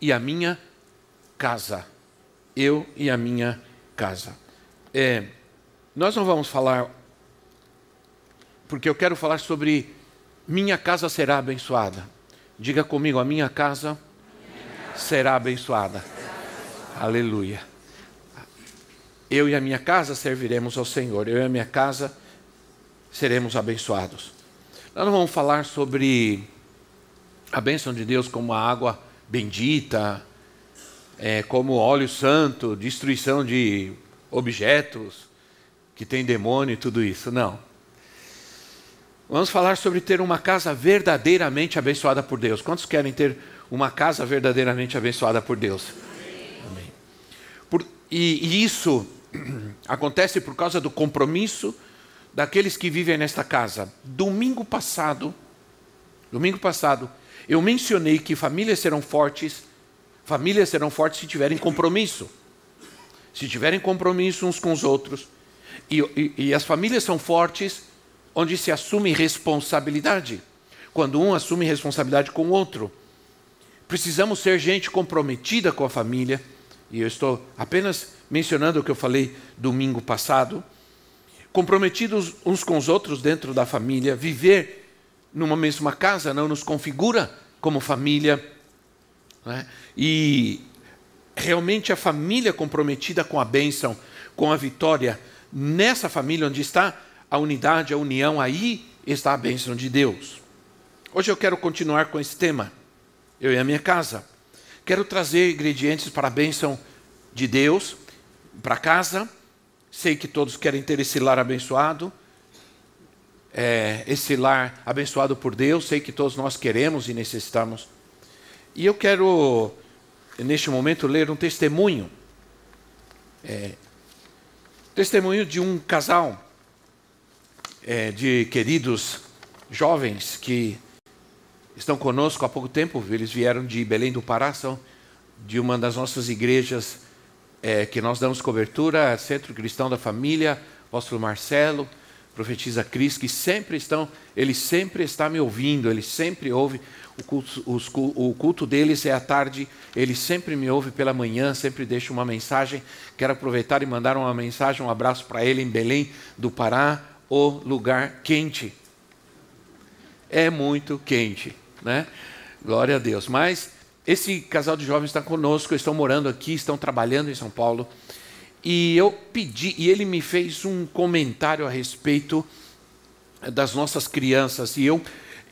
e a minha casa. Eu e a minha casa. É, nós não vamos falar, porque eu quero falar sobre minha casa será abençoada. Diga comigo, a minha casa será abençoada. Aleluia. Eu e a minha casa serviremos ao Senhor. Eu e a minha casa seremos abençoados. Nós não vamos falar sobre a bênção de Deus como a água bendita, é, como óleo santo, destruição de objetos que tem demônio e tudo isso. Não. Vamos falar sobre ter uma casa verdadeiramente abençoada por Deus. Quantos querem ter uma casa verdadeiramente abençoada por Deus? Amém. Por, e, e isso acontece por causa do compromisso daqueles que vivem nesta casa. Domingo passado, domingo passado, eu mencionei que famílias serão fortes, famílias serão fortes se tiverem compromisso. Se tiverem compromisso uns com os outros. E, e, e as famílias são fortes onde se assume responsabilidade. Quando um assume responsabilidade com o outro. Precisamos ser gente comprometida com a família. E eu estou apenas mencionando o que eu falei domingo passado. Comprometidos uns com os outros dentro da família, viver numa mesma casa não nos configura como família. Né? E realmente a família comprometida com a bênção, com a vitória, nessa família onde está a unidade, a união, aí está a bênção de Deus. Hoje eu quero continuar com esse tema, eu e a minha casa. Quero trazer ingredientes para a bênção de Deus para casa. Sei que todos querem ter esse lar abençoado é, esse lar abençoado por Deus, sei que todos nós queremos e necessitamos. E eu quero, neste momento, ler um testemunho. É, testemunho de um casal é, de queridos jovens que estão conosco há pouco tempo. Eles vieram de Belém do Pará, são de uma das nossas igrejas é, que nós damos cobertura, Centro Cristão da Família, Apóstolo Marcelo profetiza Cris, que sempre estão, ele sempre está me ouvindo, ele sempre ouve, o culto, os, o culto deles é à tarde, ele sempre me ouve pela manhã, sempre deixa uma mensagem. Quero aproveitar e mandar uma mensagem, um abraço para ele em Belém do Pará, o lugar quente. É muito quente, né? Glória a Deus. Mas esse casal de jovens está conosco, estão morando aqui, estão trabalhando em São Paulo. E eu pedi, e ele me fez um comentário a respeito das nossas crianças, e eu,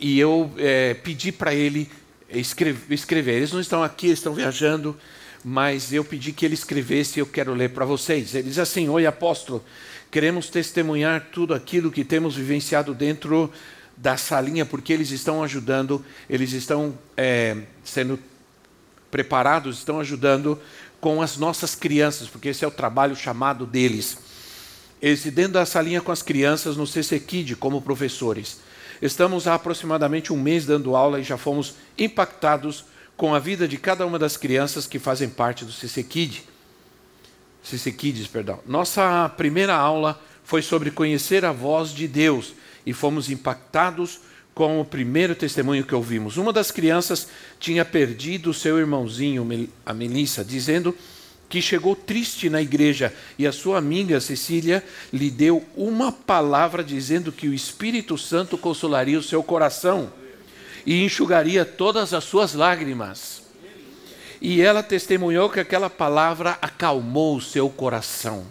e eu é, pedi para ele escrever, escrever. Eles não estão aqui, estão viajando, mas eu pedi que ele escrevesse e eu quero ler para vocês. Ele diz assim: Oi, apóstolo, queremos testemunhar tudo aquilo que temos vivenciado dentro da salinha, porque eles estão ajudando, eles estão é, sendo preparados, estão ajudando com as nossas crianças, porque esse é o trabalho chamado deles. Eles dentro da salinha com as crianças no CC Kid como professores. Estamos há aproximadamente um mês dando aula e já fomos impactados com a vida de cada uma das crianças que fazem parte do CC Kid. CC Kids, perdão. Nossa primeira aula foi sobre conhecer a voz de Deus e fomos impactados com o primeiro testemunho que ouvimos. Uma das crianças tinha perdido seu irmãozinho, a Melissa, dizendo que chegou triste na igreja e a sua amiga Cecília lhe deu uma palavra dizendo que o Espírito Santo consolaria o seu coração e enxugaria todas as suas lágrimas. E ela testemunhou que aquela palavra acalmou o seu coração.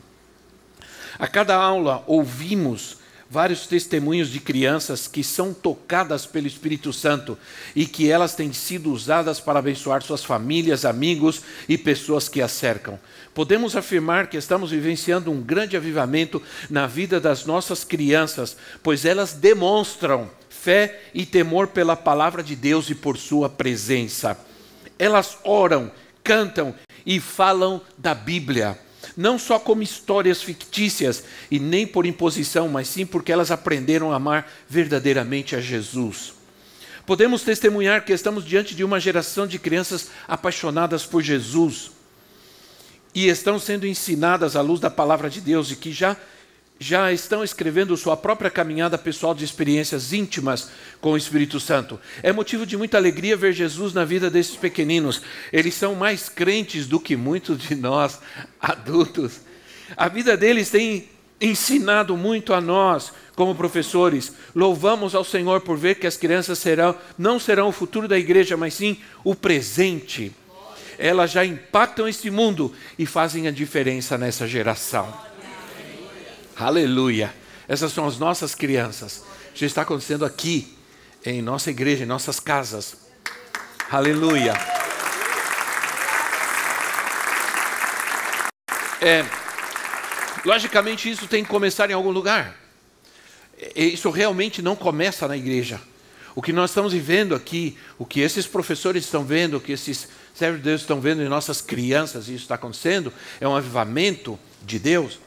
A cada aula ouvimos vários testemunhos de crianças que são tocadas pelo Espírito Santo e que elas têm sido usadas para abençoar suas famílias, amigos e pessoas que as cercam. Podemos afirmar que estamos vivenciando um grande avivamento na vida das nossas crianças, pois elas demonstram fé e temor pela palavra de Deus e por sua presença. elas oram, cantam e falam da Bíblia. Não só como histórias fictícias e nem por imposição, mas sim porque elas aprenderam a amar verdadeiramente a Jesus. Podemos testemunhar que estamos diante de uma geração de crianças apaixonadas por Jesus e estão sendo ensinadas à luz da palavra de Deus e que já já estão escrevendo sua própria caminhada pessoal de experiências íntimas com o Espírito Santo. É motivo de muita alegria ver Jesus na vida desses pequeninos. Eles são mais crentes do que muitos de nós adultos. A vida deles tem ensinado muito a nós, como professores. Louvamos ao Senhor por ver que as crianças serão não serão o futuro da igreja, mas sim o presente. Elas já impactam este mundo e fazem a diferença nessa geração. Aleluia. Essas são as nossas crianças. Já está acontecendo aqui, em nossa igreja, em nossas casas. Aleluia. É, logicamente, isso tem que começar em algum lugar. Isso realmente não começa na igreja. O que nós estamos vivendo aqui, o que esses professores estão vendo, o que esses servos de Deus estão vendo em nossas crianças, isso está acontecendo, é um avivamento de Deus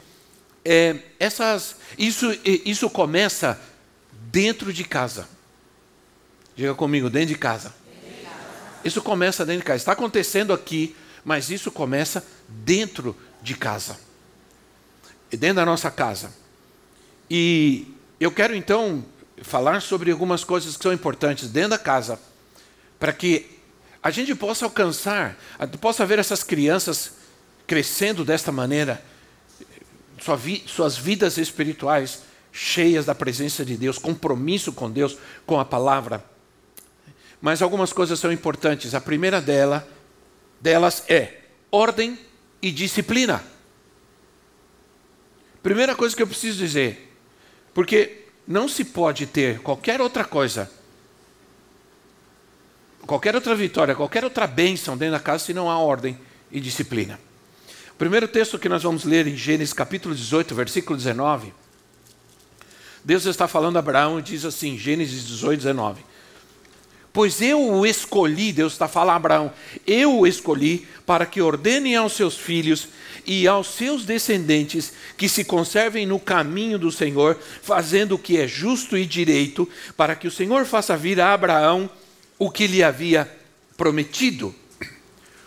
é, essas, isso, isso começa dentro de casa. Diga comigo, dentro de casa. Isso começa dentro de casa. Está acontecendo aqui, mas isso começa dentro de casa. Dentro da nossa casa. E eu quero então falar sobre algumas coisas que são importantes dentro da casa, para que a gente possa alcançar, possa ver essas crianças crescendo desta maneira sua vi, suas vidas espirituais cheias da presença de Deus, compromisso com Deus, com a palavra. Mas algumas coisas são importantes. A primeira dela, delas é ordem e disciplina. Primeira coisa que eu preciso dizer, porque não se pode ter qualquer outra coisa, qualquer outra vitória, qualquer outra bênção dentro da casa se não há ordem e disciplina primeiro texto que nós vamos ler em Gênesis capítulo 18, versículo 19. Deus está falando a Abraão e diz assim, Gênesis 18, 19. Pois eu o escolhi, Deus está falando a Abraão, eu o escolhi para que ordene aos seus filhos e aos seus descendentes que se conservem no caminho do Senhor, fazendo o que é justo e direito, para que o Senhor faça vir a Abraão o que lhe havia prometido.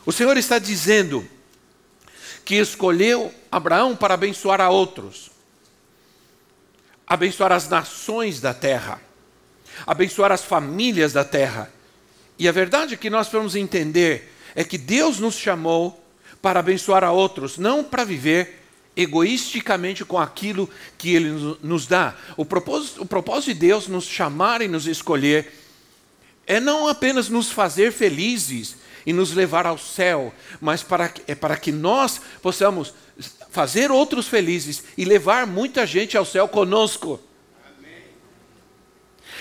O Senhor está dizendo: que escolheu Abraão para abençoar a outros, abençoar as nações da terra, abençoar as famílias da terra. E a verdade que nós vamos entender é que Deus nos chamou para abençoar a outros, não para viver egoisticamente com aquilo que Ele nos dá. O propósito, o propósito de Deus nos chamar e nos escolher é não apenas nos fazer felizes, e nos levar ao céu, mas para, é para que nós possamos fazer outros felizes e levar muita gente ao céu conosco.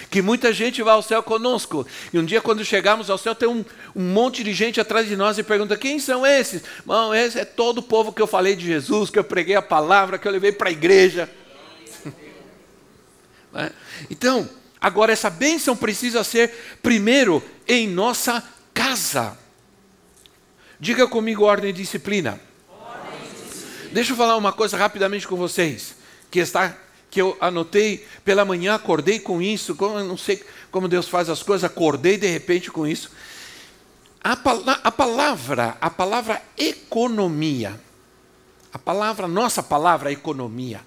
Que muita gente vá ao céu conosco. E um dia, quando chegarmos ao céu, tem um, um monte de gente atrás de nós e pergunta: quem são esses? Não, esse é todo o povo que eu falei de Jesus, que eu preguei a palavra, que eu levei para a igreja. Né? então, agora essa bênção precisa ser primeiro em nossa casa. Diga comigo ordem e disciplina. Ordem e disciplina. Deixa eu falar uma coisa rapidamente com vocês, que está que eu anotei pela manhã, acordei com isso, como, eu não sei como Deus faz as coisas, acordei de repente com isso. A, a palavra, a palavra economia, a palavra, nossa palavra economia,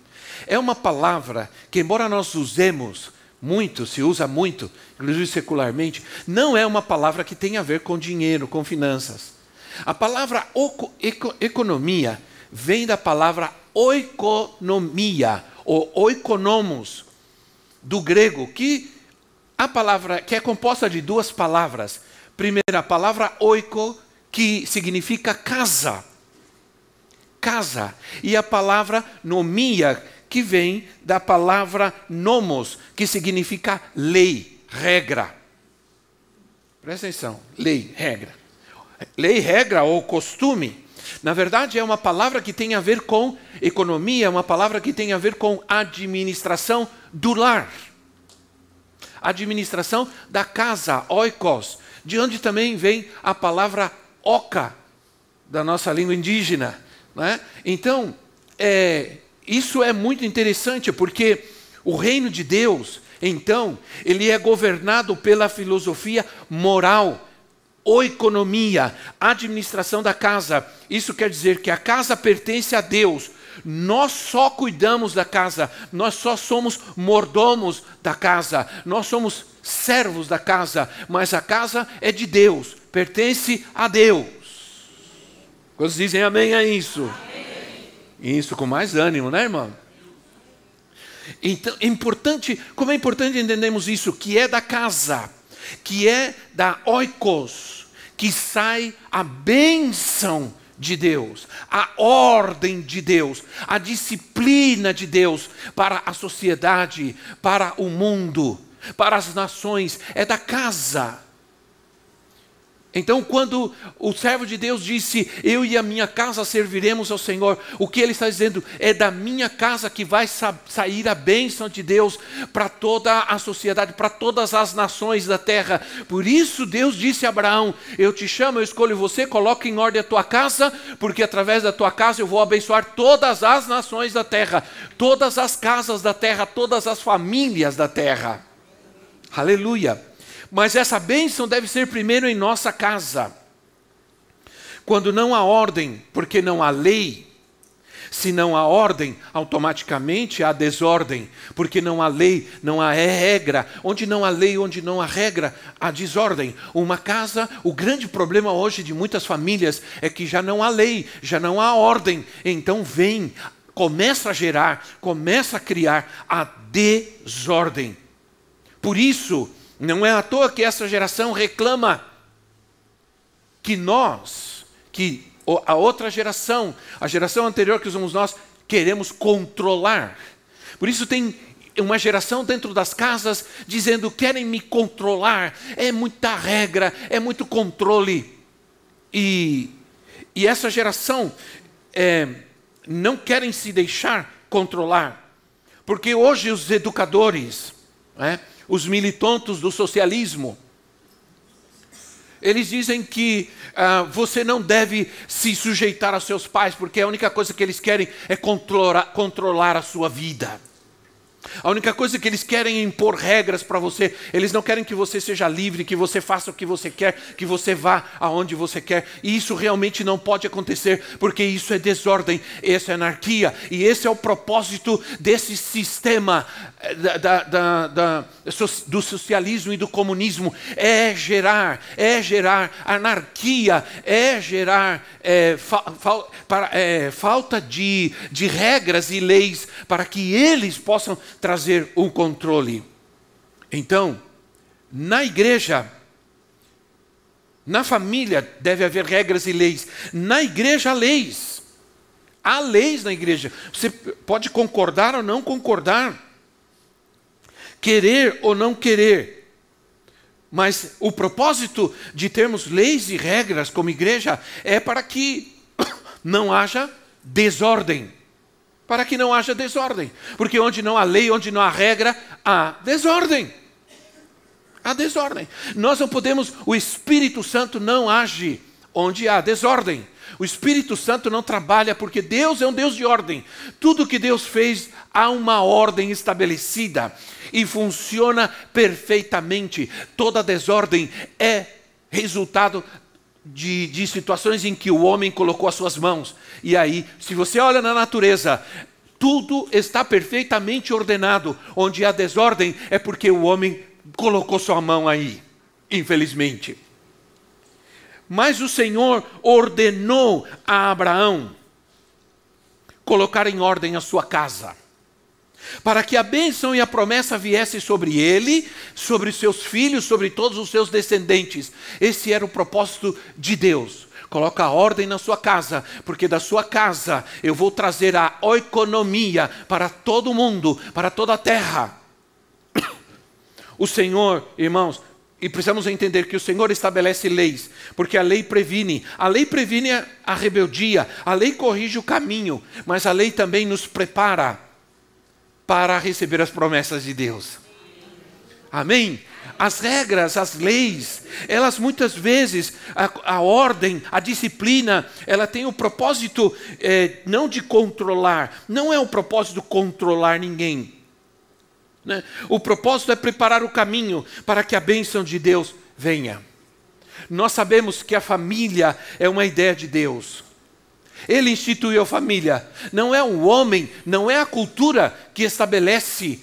é uma palavra que, embora nós usemos muito, se usa muito, inclusive secularmente, não é uma palavra que tem a ver com dinheiro, com finanças. A palavra economia vem da palavra oikonomia, ou oikonomos, do grego, que a palavra que é composta de duas palavras. Primeira, a palavra oiko, que significa casa. Casa. E a palavra nomia, que vem da palavra nomos, que significa lei, regra. Presta atenção, lei, regra. Lei, regra ou costume, na verdade é uma palavra que tem a ver com economia, é uma palavra que tem a ver com administração do lar. Administração da casa, oikos. de onde também vem a palavra oca, da nossa língua indígena. Né? Então, é, isso é muito interessante, porque o reino de Deus, então, ele é governado pela filosofia moral, oeconomia, administração da casa. Isso quer dizer que a casa pertence a Deus. Nós só cuidamos da casa, nós só somos mordomos da casa, nós somos servos da casa, mas a casa é de Deus, pertence a Deus. Quantos dizem amém a isso? Amém. Isso com mais ânimo, né, irmão? Então, é importante, como é importante entendermos isso, que é da casa, que é da oikos, que sai a bênção de Deus, a ordem de Deus, a disciplina de Deus para a sociedade, para o mundo, para as nações, é da casa. Então, quando o servo de Deus disse: Eu e a minha casa serviremos ao Senhor, o que ele está dizendo é da minha casa que vai sa sair a bênção de Deus para toda a sociedade, para todas as nações da terra. Por isso, Deus disse a Abraão: Eu te chamo, eu escolho você, coloque em ordem a tua casa, porque através da tua casa eu vou abençoar todas as nações da terra, todas as casas da terra, todas as famílias da terra. Aleluia. Mas essa bênção deve ser primeiro em nossa casa. Quando não há ordem, porque não há lei, se não há ordem, automaticamente há desordem, porque não há lei, não há regra. Onde não há lei, onde não há regra, há desordem. Uma casa, o grande problema hoje de muitas famílias é que já não há lei, já não há ordem. Então vem, começa a gerar, começa a criar a desordem. Por isso, não é à toa que essa geração reclama que nós, que a outra geração, a geração anterior que somos nós, queremos controlar. Por isso tem uma geração dentro das casas dizendo querem me controlar, é muita regra, é muito controle. E, e essa geração é, não querem se deixar controlar, porque hoje os educadores, é, os militantes do socialismo. Eles dizem que uh, você não deve se sujeitar aos seus pais, porque a única coisa que eles querem é controlar, controlar a sua vida. A única coisa que eles querem é impor regras para você. Eles não querem que você seja livre, que você faça o que você quer, que você vá aonde você quer. E isso realmente não pode acontecer, porque isso é desordem, isso é anarquia. E esse é o propósito desse sistema eh, da, da, da, do socialismo e do comunismo: é gerar, é gerar anarquia, é gerar é, fa, fa, para, é, falta de, de regras e leis para que eles possam trazer um controle. Então, na igreja, na família deve haver regras e leis. Na igreja, há leis. Há leis na igreja. Você pode concordar ou não concordar, querer ou não querer. Mas o propósito de termos leis e regras como igreja é para que não haja desordem para que não haja desordem. Porque onde não há lei, onde não há regra, há desordem. Há desordem. Nós não podemos, o Espírito Santo não age onde há desordem. O Espírito Santo não trabalha porque Deus é um Deus de ordem. Tudo que Deus fez, há uma ordem estabelecida e funciona perfeitamente. Toda desordem é resultado de, de situações em que o homem colocou as suas mãos. E aí, se você olha na natureza, tudo está perfeitamente ordenado. Onde há desordem é porque o homem colocou sua mão aí, infelizmente. Mas o Senhor ordenou a Abraão colocar em ordem a sua casa para que a bênção e a promessa viessem sobre ele, sobre seus filhos, sobre todos os seus descendentes. Esse era o propósito de Deus. Coloca a ordem na sua casa, porque da sua casa eu vou trazer a economia para todo mundo, para toda a terra. O Senhor, irmãos, e precisamos entender que o Senhor estabelece leis, porque a lei previne. A lei previne a rebeldia, a lei corrige o caminho, mas a lei também nos prepara para receber as promessas de Deus. Amém? As regras, as leis, elas muitas vezes, a, a ordem, a disciplina, ela tem o propósito é, não de controlar, não é o propósito controlar ninguém. Né? O propósito é preparar o caminho para que a bênção de Deus venha. Nós sabemos que a família é uma ideia de Deus. Ele instituiu a família. Não é o homem, não é a cultura que estabelece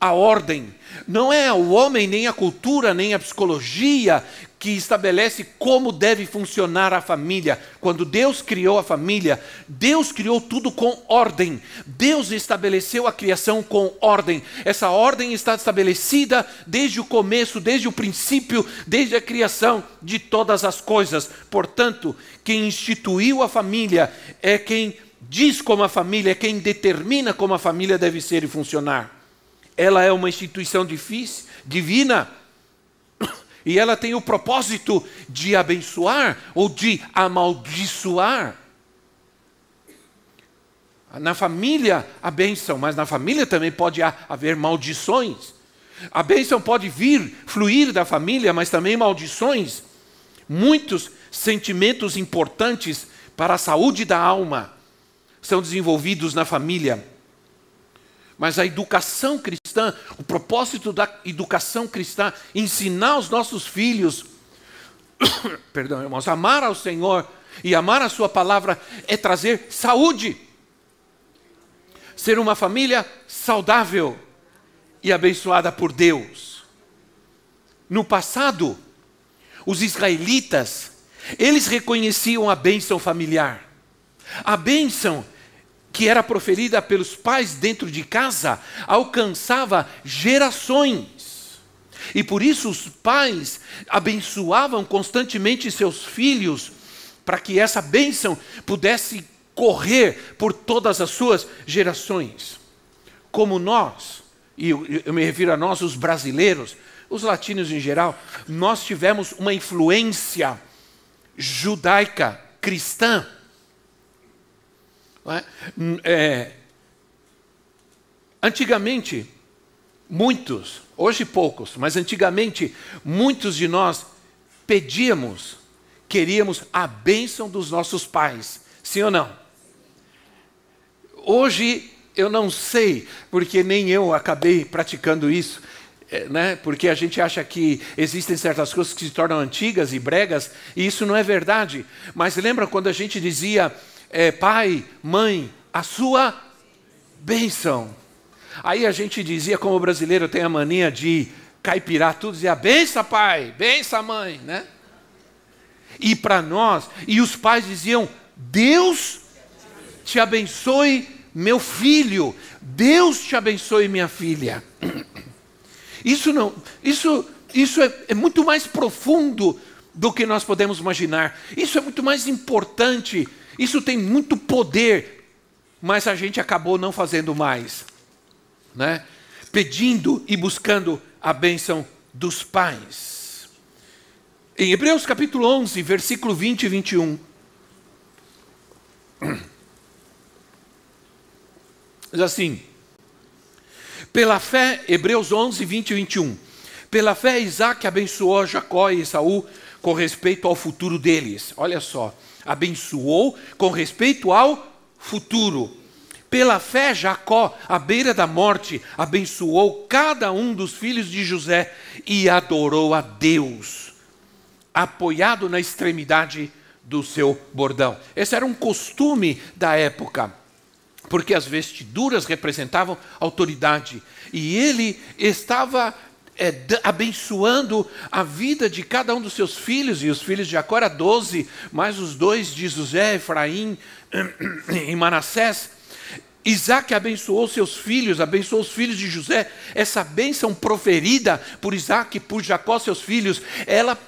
a ordem. Não é o homem, nem a cultura, nem a psicologia que estabelece como deve funcionar a família. Quando Deus criou a família, Deus criou tudo com ordem. Deus estabeleceu a criação com ordem. Essa ordem está estabelecida desde o começo, desde o princípio, desde a criação de todas as coisas. Portanto, quem instituiu a família é quem diz como a família, é quem determina como a família deve ser e funcionar. Ela é uma instituição difícil, divina e ela tem o propósito de abençoar ou de amaldiçoar. Na família, a bênção, mas na família também pode haver maldições. A bênção pode vir, fluir da família, mas também maldições. Muitos sentimentos importantes para a saúde da alma são desenvolvidos na família. Mas a educação cristã, o propósito da educação cristã, ensinar os nossos filhos, perdão, irmãos, amar ao Senhor e amar a Sua palavra é trazer saúde, ser uma família saudável e abençoada por Deus. No passado, os israelitas, eles reconheciam a bênção familiar. A bênção que era proferida pelos pais dentro de casa alcançava gerações. E por isso os pais abençoavam constantemente seus filhos, para que essa bênção pudesse correr por todas as suas gerações. Como nós, e eu, me refiro a nós, os brasileiros, os latinos em geral, nós tivemos uma influência judaica, cristã, é? Hum, é, antigamente, muitos, hoje poucos, mas antigamente, muitos de nós pedíamos, queríamos a bênção dos nossos pais, sim ou não? Hoje eu não sei, porque nem eu acabei praticando isso, é, né? porque a gente acha que existem certas coisas que se tornam antigas e bregas, e isso não é verdade. Mas lembra quando a gente dizia é, pai, mãe, a sua bênção. Aí a gente dizia, como o brasileiro tem a mania de caipirar tudo, dizia benção pai, benção mãe, né? E para nós, e os pais diziam, Deus te abençoe meu filho, Deus te abençoe minha filha. Isso não, isso, isso é, é muito mais profundo do que nós podemos imaginar. Isso é muito mais importante isso tem muito poder, mas a gente acabou não fazendo mais, né? Pedindo e buscando a bênção dos pais. Em Hebreus capítulo 11, versículo 20 e 21. Diz assim: Pela fé, Hebreus 11, 20 e 21. Pela fé, Isaac abençoou Jacó e Esaú com respeito ao futuro deles. Olha só abençoou com respeito ao futuro. Pela fé, Jacó, à beira da morte, abençoou cada um dos filhos de José e adorou a Deus, apoiado na extremidade do seu bordão. Esse era um costume da época, porque as vestiduras representavam autoridade, e ele estava é, abençoando a vida de cada um dos seus filhos, e os filhos de Jacó eram doze, mais os dois de José, Efraim e Manassés. Isaac abençoou seus filhos, abençoou os filhos de José. Essa bênção proferida por Isaac e por Jacó, seus filhos, ela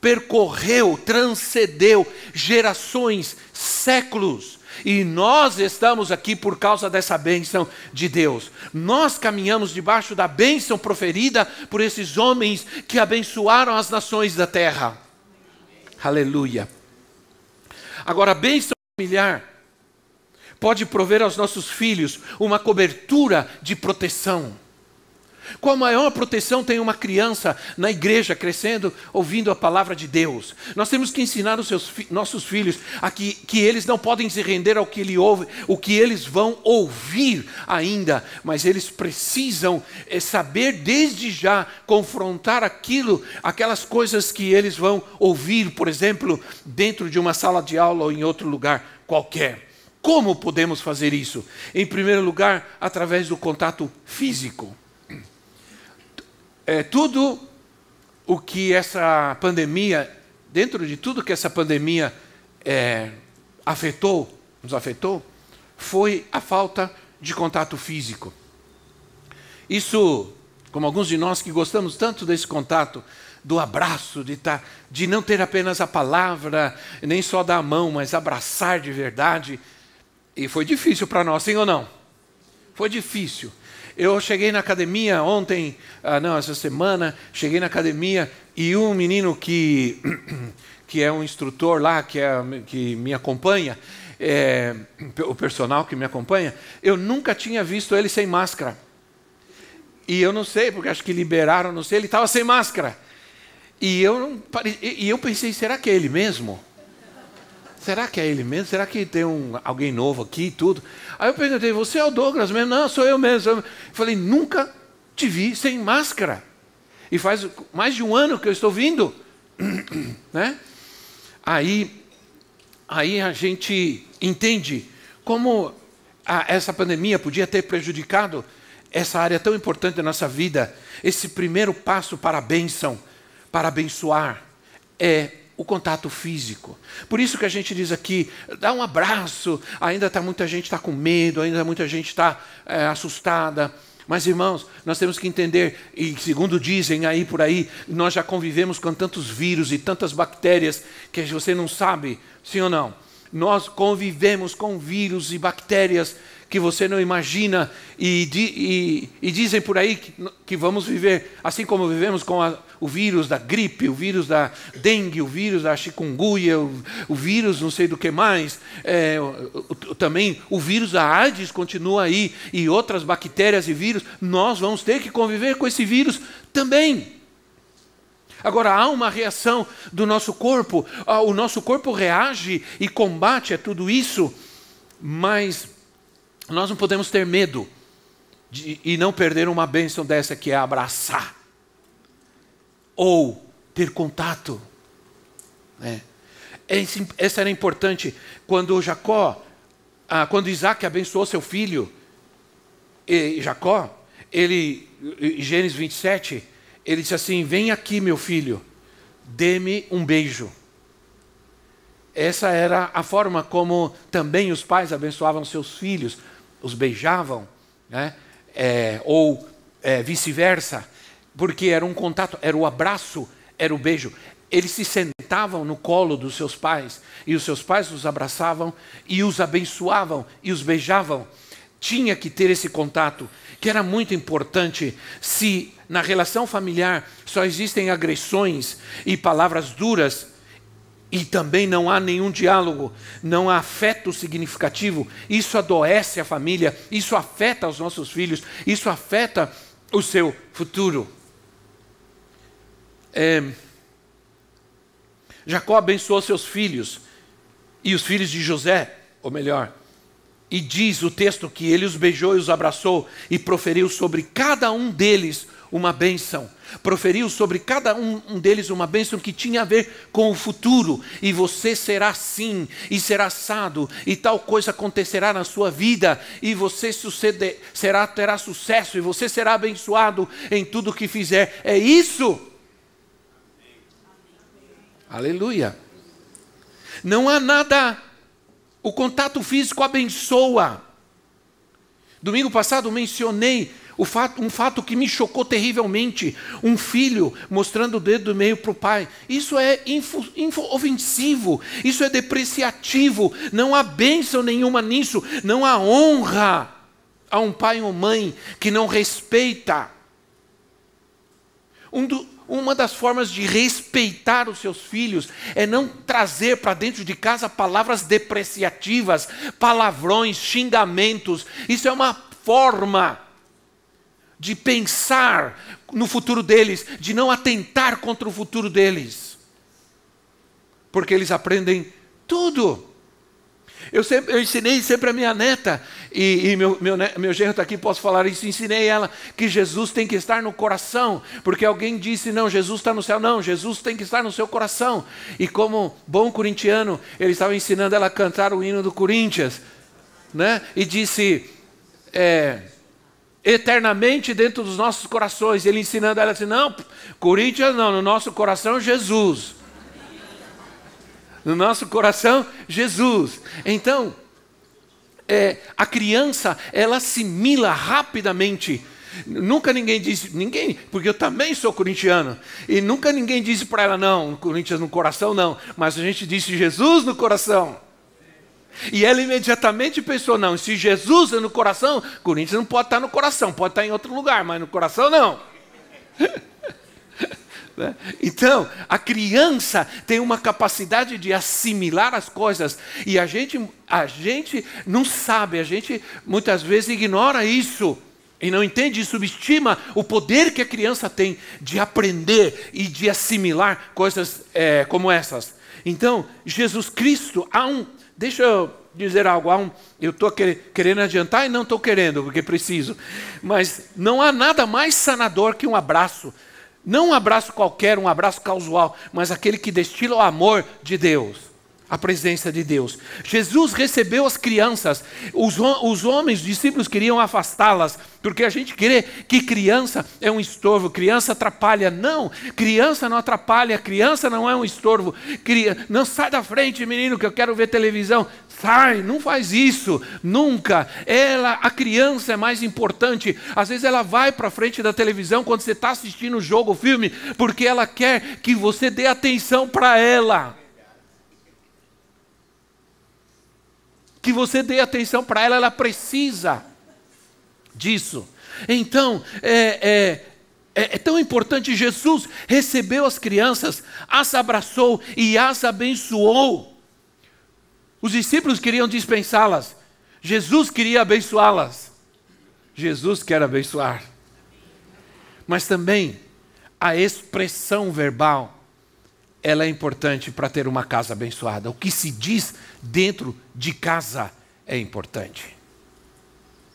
percorreu, transcendeu gerações, séculos. E nós estamos aqui por causa dessa bênção de Deus. Nós caminhamos debaixo da bênção proferida por esses homens que abençoaram as nações da terra. Aleluia. Agora, a bênção familiar pode prover aos nossos filhos uma cobertura de proteção. Qual maior proteção tem uma criança na igreja crescendo, ouvindo a palavra de Deus? Nós temos que ensinar os seus, nossos filhos a que, que eles não podem se render ao que ele ouve, o que eles vão ouvir ainda, mas eles precisam é, saber desde já confrontar aquilo, aquelas coisas que eles vão ouvir, por exemplo, dentro de uma sala de aula ou em outro lugar qualquer. Como podemos fazer isso? Em primeiro lugar, através do contato físico. É, tudo o que essa pandemia, dentro de tudo que essa pandemia é, afetou, nos afetou, foi a falta de contato físico. Isso, como alguns de nós que gostamos tanto desse contato, do abraço, de, tá, de não ter apenas a palavra, nem só dar a mão, mas abraçar de verdade, e foi difícil para nós, sim ou não? Foi difícil. Eu cheguei na academia ontem, ah, não, essa semana, cheguei na academia e um menino que, que é um instrutor lá, que, é, que me acompanha, é, o personal que me acompanha, eu nunca tinha visto ele sem máscara. E eu não sei, porque acho que liberaram, não sei, ele estava sem máscara. E eu, não, e eu pensei, será que é ele mesmo? Será que é ele mesmo? Será que tem um, alguém novo aqui e tudo? Aí eu perguntei, você é o Douglas mesmo? Não, sou eu mesmo. Eu falei, nunca te vi sem máscara. E faz mais de um ano que eu estou vindo. né? Aí, aí a gente entende como a, essa pandemia podia ter prejudicado essa área tão importante da nossa vida. Esse primeiro passo para a bênção, para abençoar, é o contato físico. Por isso que a gente diz aqui, dá um abraço. Ainda tá muita gente está com medo, ainda muita gente está é, assustada. Mas irmãos, nós temos que entender, e segundo dizem aí por aí, nós já convivemos com tantos vírus e tantas bactérias que você não sabe, sim ou não? Nós convivemos com vírus e bactérias que você não imagina, e, e, e dizem por aí que, que, vamos viver assim como vivemos com a, o vírus da gripe, o vírus da dengue, o vírus da chikungunya, o, o vírus não sei do que mais, é, o, também o vírus da AIDS continua aí, e outras bactérias e vírus, nós vamos ter que conviver com esse vírus também. Agora, há uma reação do nosso corpo, ah, o nosso corpo reage e combate a tudo isso, mas nós não podemos ter medo de, e não perder uma bênção dessa que é abraçar ou ter contato. Né? Essa era importante quando Jacó, ah, quando Isaac abençoou seu filho, Jacó, ele, em Gênesis 27, ele disse assim: Vem aqui, meu filho, dê-me um beijo. Essa era a forma como também os pais abençoavam seus filhos os beijavam, né? É, ou é, vice-versa, porque era um contato, era o abraço, era o beijo. Eles se sentavam no colo dos seus pais e os seus pais os abraçavam e os abençoavam e os beijavam. Tinha que ter esse contato, que era muito importante. Se na relação familiar só existem agressões e palavras duras, e também não há nenhum diálogo, não há afeto significativo, isso adoece a família, isso afeta os nossos filhos, isso afeta o seu futuro. É, Jacó abençoou seus filhos e os filhos de José, ou melhor, e diz o texto que ele os beijou e os abraçou e proferiu sobre cada um deles uma bênção proferiu sobre cada um, deles uma bênção que tinha a ver com o futuro, e você será assim, e será assado, e tal coisa acontecerá na sua vida, e você suceder, será, terá sucesso, e você será abençoado em tudo que fizer. É isso. Aleluia. Não há nada, o contato físico abençoa. Domingo passado mencionei Fato, um fato que me chocou terrivelmente: um filho mostrando o dedo do meio para o pai. Isso é ofensivo, isso é depreciativo. Não há bênção nenhuma nisso, não há honra a um pai ou mãe que não respeita. Um do, uma das formas de respeitar os seus filhos é não trazer para dentro de casa palavras depreciativas, palavrões, xingamentos. Isso é uma forma de pensar no futuro deles, de não atentar contra o futuro deles. Porque eles aprendem tudo. Eu, sempre, eu ensinei sempre a minha neta, e, e meu, meu, meu genro está aqui, posso falar isso, ensinei ela que Jesus tem que estar no coração, porque alguém disse, não, Jesus está no céu, não, Jesus tem que estar no seu coração. E como bom corintiano, ele estava ensinando ela a cantar o hino do Corinthians, né? e disse, é, eternamente dentro dos nossos corações, ele ensinando ela assim, não, Corinthians não, no nosso coração Jesus no nosso coração Jesus. Então, é, a criança, ela assimila rapidamente. Nunca ninguém disse, ninguém, porque eu também sou corintiano, e nunca ninguém disse para ela, não, Corinthians no coração não, mas a gente disse Jesus no coração. E ela imediatamente pensou: não, se Jesus é no coração, Corinthians não pode estar no coração, pode estar em outro lugar, mas no coração não. Né? Então, a criança tem uma capacidade de assimilar as coisas e a gente, a gente não sabe, a gente muitas vezes ignora isso e não entende e subestima o poder que a criança tem de aprender e de assimilar coisas é, como essas. Então, Jesus Cristo, há um. Deixa eu dizer algo, há um, eu estou querendo adiantar e não estou querendo, porque preciso. Mas não há nada mais sanador que um abraço não um abraço qualquer, um abraço casual, mas aquele que destila o amor de Deus, a presença de Deus. Jesus recebeu as crianças, os, os homens, os discípulos queriam afastá-las, porque a gente crê que criança é um estorvo, criança atrapalha. Não, criança não atrapalha, criança não é um estorvo. Não sai da frente, menino, que eu quero ver televisão. Sai, não faz isso, nunca. Ela, a criança é mais importante. Às vezes ela vai para frente da televisão quando você está assistindo o jogo, o filme, porque ela quer que você dê atenção para ela. Que você dê atenção para ela, ela precisa disso. Então, é, é, é, é, tão importante. Jesus recebeu as crianças, as abraçou e as abençoou. Os discípulos queriam dispensá-las. Jesus queria abençoá-las. Jesus quer abençoar. Mas também a expressão verbal, ela é importante para ter uma casa abençoada. O que se diz dentro de casa é importante.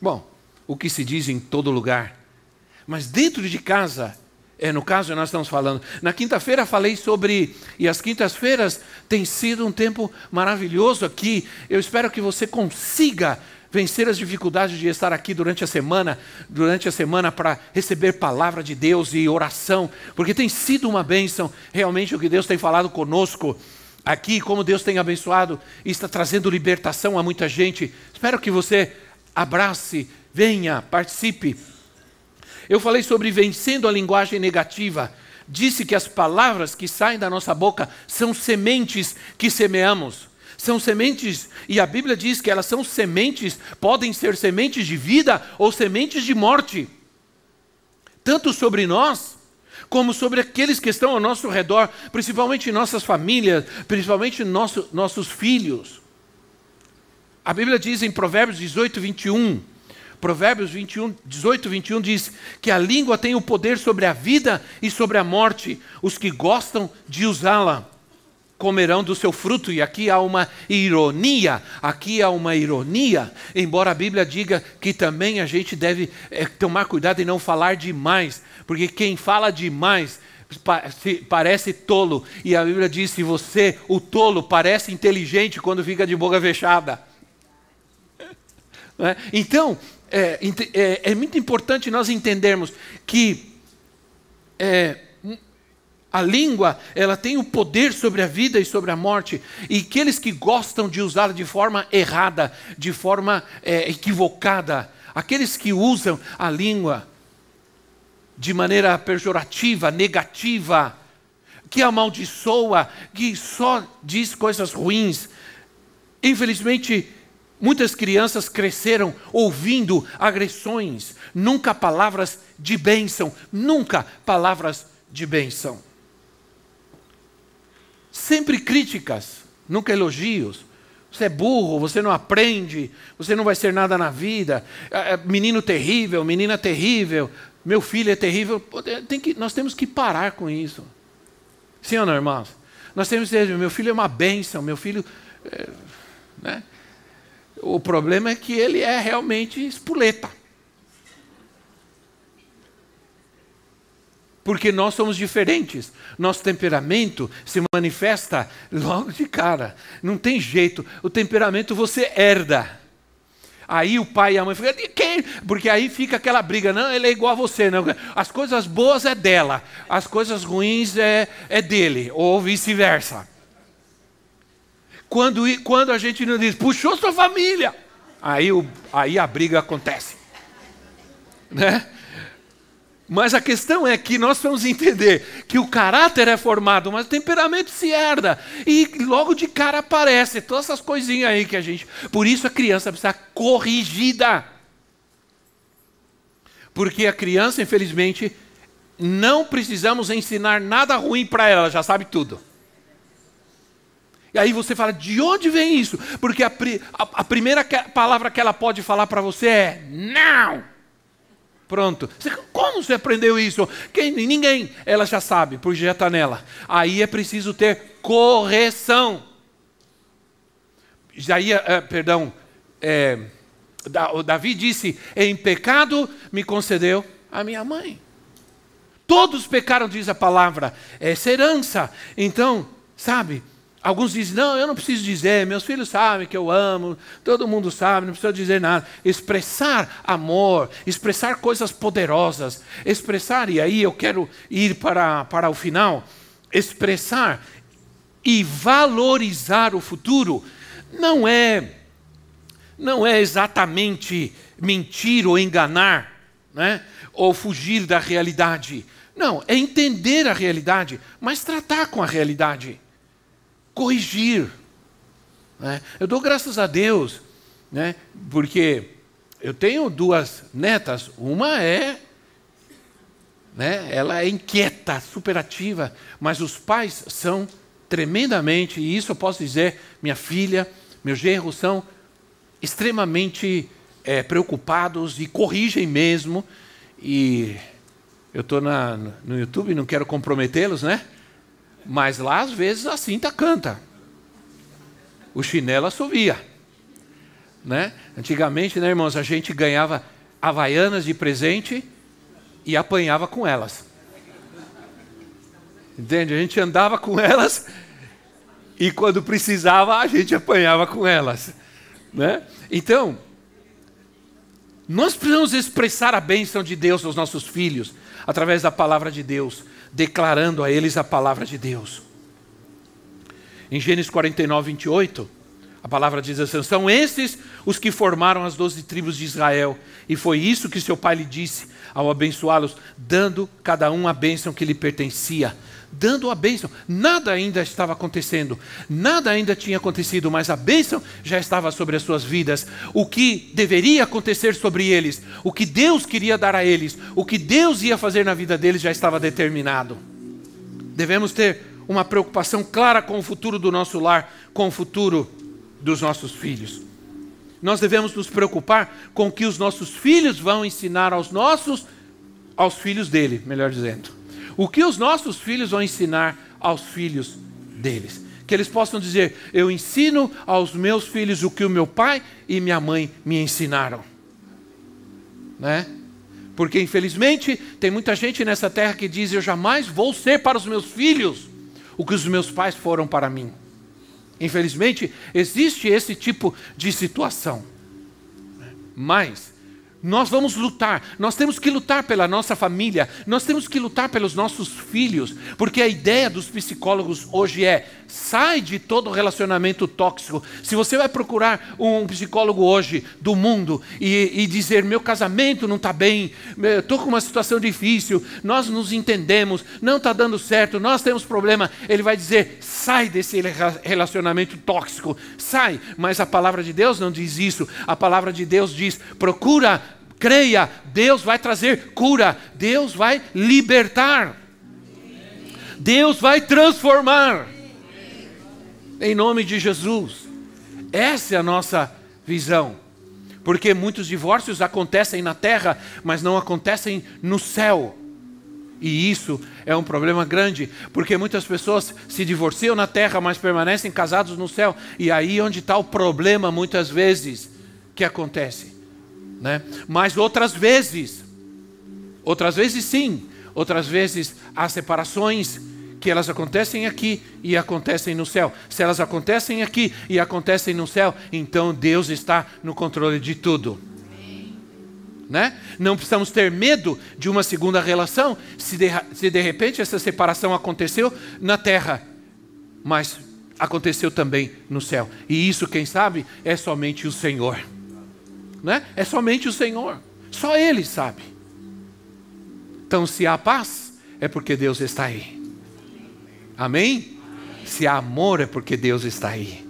Bom, o que se diz em todo lugar, mas dentro de casa é, no caso, nós estamos falando. Na quinta-feira falei sobre. E as quintas-feiras tem sido um tempo maravilhoso aqui. Eu espero que você consiga vencer as dificuldades de estar aqui durante a semana, durante a semana para receber palavra de Deus e oração, porque tem sido uma bênção realmente o que Deus tem falado conosco aqui, como Deus tem abençoado e está trazendo libertação a muita gente. Espero que você abrace, venha, participe. Eu falei sobre vencendo a linguagem negativa. Disse que as palavras que saem da nossa boca são sementes que semeamos. São sementes, e a Bíblia diz que elas são sementes, podem ser sementes de vida ou sementes de morte. Tanto sobre nós, como sobre aqueles que estão ao nosso redor, principalmente nossas famílias, principalmente nosso, nossos filhos. A Bíblia diz em Provérbios 18, 21 Provérbios 21, 18, 21 diz que a língua tem o poder sobre a vida e sobre a morte. Os que gostam de usá-la comerão do seu fruto. E aqui há uma ironia, aqui há uma ironia, embora a Bíblia diga que também a gente deve é, tomar cuidado e não falar demais, porque quem fala demais parece tolo. E a Bíblia diz: se você, o tolo, parece inteligente quando fica de boca fechada. É? Então, é, é, é muito importante nós entendermos que a língua ela tem o poder sobre a vida e sobre a morte e aqueles que gostam de usá-la de forma errada, de forma é, equivocada, aqueles que usam a língua de maneira pejorativa, negativa, que amaldiçoa, que só diz coisas ruins, infelizmente Muitas crianças cresceram ouvindo agressões, nunca palavras de bênção, nunca palavras de bênção. Sempre críticas, nunca elogios. Você é burro, você não aprende, você não vai ser nada na vida. É, é, menino terrível, menina terrível. meu filho é terrível. Tem que, nós temos que parar com isso. Sim ou não, irmãos? Nós temos que dizer, meu filho é uma bênção, meu filho. É, né? O problema é que ele é realmente espuleta. Porque nós somos diferentes. Nosso temperamento se manifesta logo de cara. Não tem jeito. O temperamento você herda. Aí o pai e a mãe ficam, quem? Porque aí fica aquela briga, não, ele é igual a você, não. As coisas boas é dela, as coisas ruins é, é dele, ou vice-versa. Quando, quando a gente não diz, puxou sua família, aí, o, aí a briga acontece. Né? Mas a questão é que nós vamos entender que o caráter é formado, mas o temperamento se herda. E logo de cara aparece todas essas coisinhas aí que a gente. Por isso a criança precisa ser corrigida. Porque a criança, infelizmente, não precisamos ensinar nada ruim para ela, ela já sabe tudo. E aí você fala, de onde vem isso? Porque a, a, a primeira palavra que ela pode falar para você é não. Pronto. como você aprendeu isso? Quem, ninguém. Ela já sabe, porque já está nela. Aí é preciso ter correção. Isaías, é, perdão, é, Davi disse: Em pecado me concedeu a minha mãe. Todos pecaram, diz a palavra. Essa herança. Então, sabe, Alguns dizem, não, eu não preciso dizer, meus filhos sabem que eu amo, todo mundo sabe, não precisa dizer nada. Expressar amor, expressar coisas poderosas, expressar, e aí eu quero ir para, para o final, expressar e valorizar o futuro não é não é exatamente mentir ou enganar, né? ou fugir da realidade. Não, é entender a realidade, mas tratar com a realidade corrigir. Né? Eu dou graças a Deus, né? porque eu tenho duas netas, uma é, né? ela é inquieta, superativa, mas os pais são tremendamente, e isso eu posso dizer, minha filha, meu genro são extremamente é, preocupados e corrigem mesmo. E eu estou no YouTube, não quero comprometê-los, né? Mas lá, às vezes, a cinta canta. O chinelo assovia. Né? Antigamente, né, irmãos, a gente ganhava havaianas de presente e apanhava com elas. Entende? A gente andava com elas e quando precisava a gente apanhava com elas. Né? Então, nós precisamos expressar a bênção de Deus aos nossos filhos através da palavra de Deus declarando a eles a palavra de Deus. Em Gênesis 49, 28, a palavra diz assim: São esses os que formaram as doze tribos de Israel, e foi isso que seu pai lhe disse ao abençoá-los, dando cada um a bênção que lhe pertencia dando a bênção. Nada ainda estava acontecendo, nada ainda tinha acontecido, mas a bênção já estava sobre as suas vidas. O que deveria acontecer sobre eles, o que Deus queria dar a eles, o que Deus ia fazer na vida deles já estava determinado. Devemos ter uma preocupação clara com o futuro do nosso lar, com o futuro dos nossos filhos. Nós devemos nos preocupar com o que os nossos filhos vão ensinar aos nossos, aos filhos dele, melhor dizendo. O que os nossos filhos vão ensinar aos filhos deles? Que eles possam dizer: Eu ensino aos meus filhos o que o meu pai e minha mãe me ensinaram. Né? Porque, infelizmente, tem muita gente nessa terra que diz: Eu jamais vou ser para os meus filhos o que os meus pais foram para mim. Infelizmente, existe esse tipo de situação. Mas, nós vamos lutar, nós temos que lutar pela nossa família, nós temos que lutar pelos nossos filhos, porque a ideia dos psicólogos hoje é: sai de todo relacionamento tóxico. Se você vai procurar um psicólogo hoje do mundo e, e dizer: meu casamento não está bem, estou com uma situação difícil, nós nos entendemos, não está dando certo, nós temos problema, ele vai dizer: sai desse relacionamento tóxico, sai. Mas a palavra de Deus não diz isso, a palavra de Deus diz: procura creia, Deus vai trazer cura, Deus vai libertar, Deus vai transformar. Em nome de Jesus. Essa é a nossa visão. Porque muitos divórcios acontecem na terra, mas não acontecem no céu. E isso é um problema grande, porque muitas pessoas se divorciam na terra, mas permanecem casados no céu. E aí onde está o problema, muitas vezes, que acontece. Né? Mas outras vezes, outras vezes sim, outras vezes há separações que elas acontecem aqui e acontecem no céu. Se elas acontecem aqui e acontecem no céu, então Deus está no controle de tudo. Né? Não precisamos ter medo de uma segunda relação se de, se de repente essa separação aconteceu na terra, mas aconteceu também no céu. E isso, quem sabe, é somente o Senhor. Né? É somente o Senhor. Só Ele sabe. Então, se há paz, é porque Deus está aí. Amém? Se há amor, é porque Deus está aí.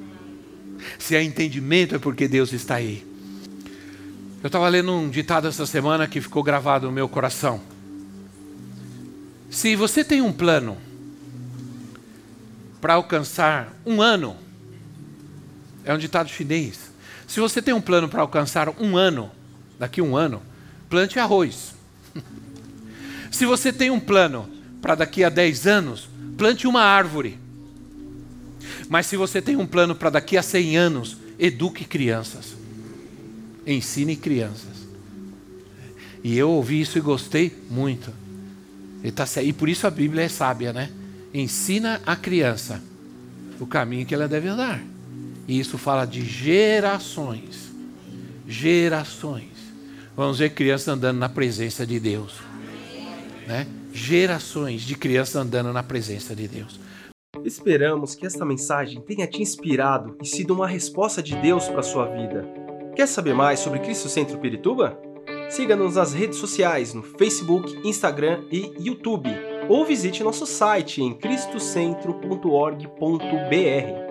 Se há entendimento, é porque Deus está aí. Eu estava lendo um ditado essa semana que ficou gravado no meu coração. Se você tem um plano para alcançar um ano, é um ditado chinês. Se você tem um plano para alcançar um ano, daqui a um ano, plante arroz. Se você tem um plano para daqui a 10 anos, plante uma árvore. Mas se você tem um plano para daqui a 100 anos, eduque crianças ensine crianças. E eu ouvi isso e gostei muito. E, tá, e por isso a Bíblia é sábia, né? Ensina a criança o caminho que ela deve andar. E isso fala de gerações. Gerações. Vamos ver crianças andando na presença de Deus. Né? Gerações de crianças andando na presença de Deus. Esperamos que esta mensagem tenha te inspirado e sido uma resposta de Deus para a sua vida. Quer saber mais sobre Cristo Centro Pirituba? Siga-nos nas redes sociais no Facebook, Instagram e YouTube, ou visite nosso site em cristocentro.org.br.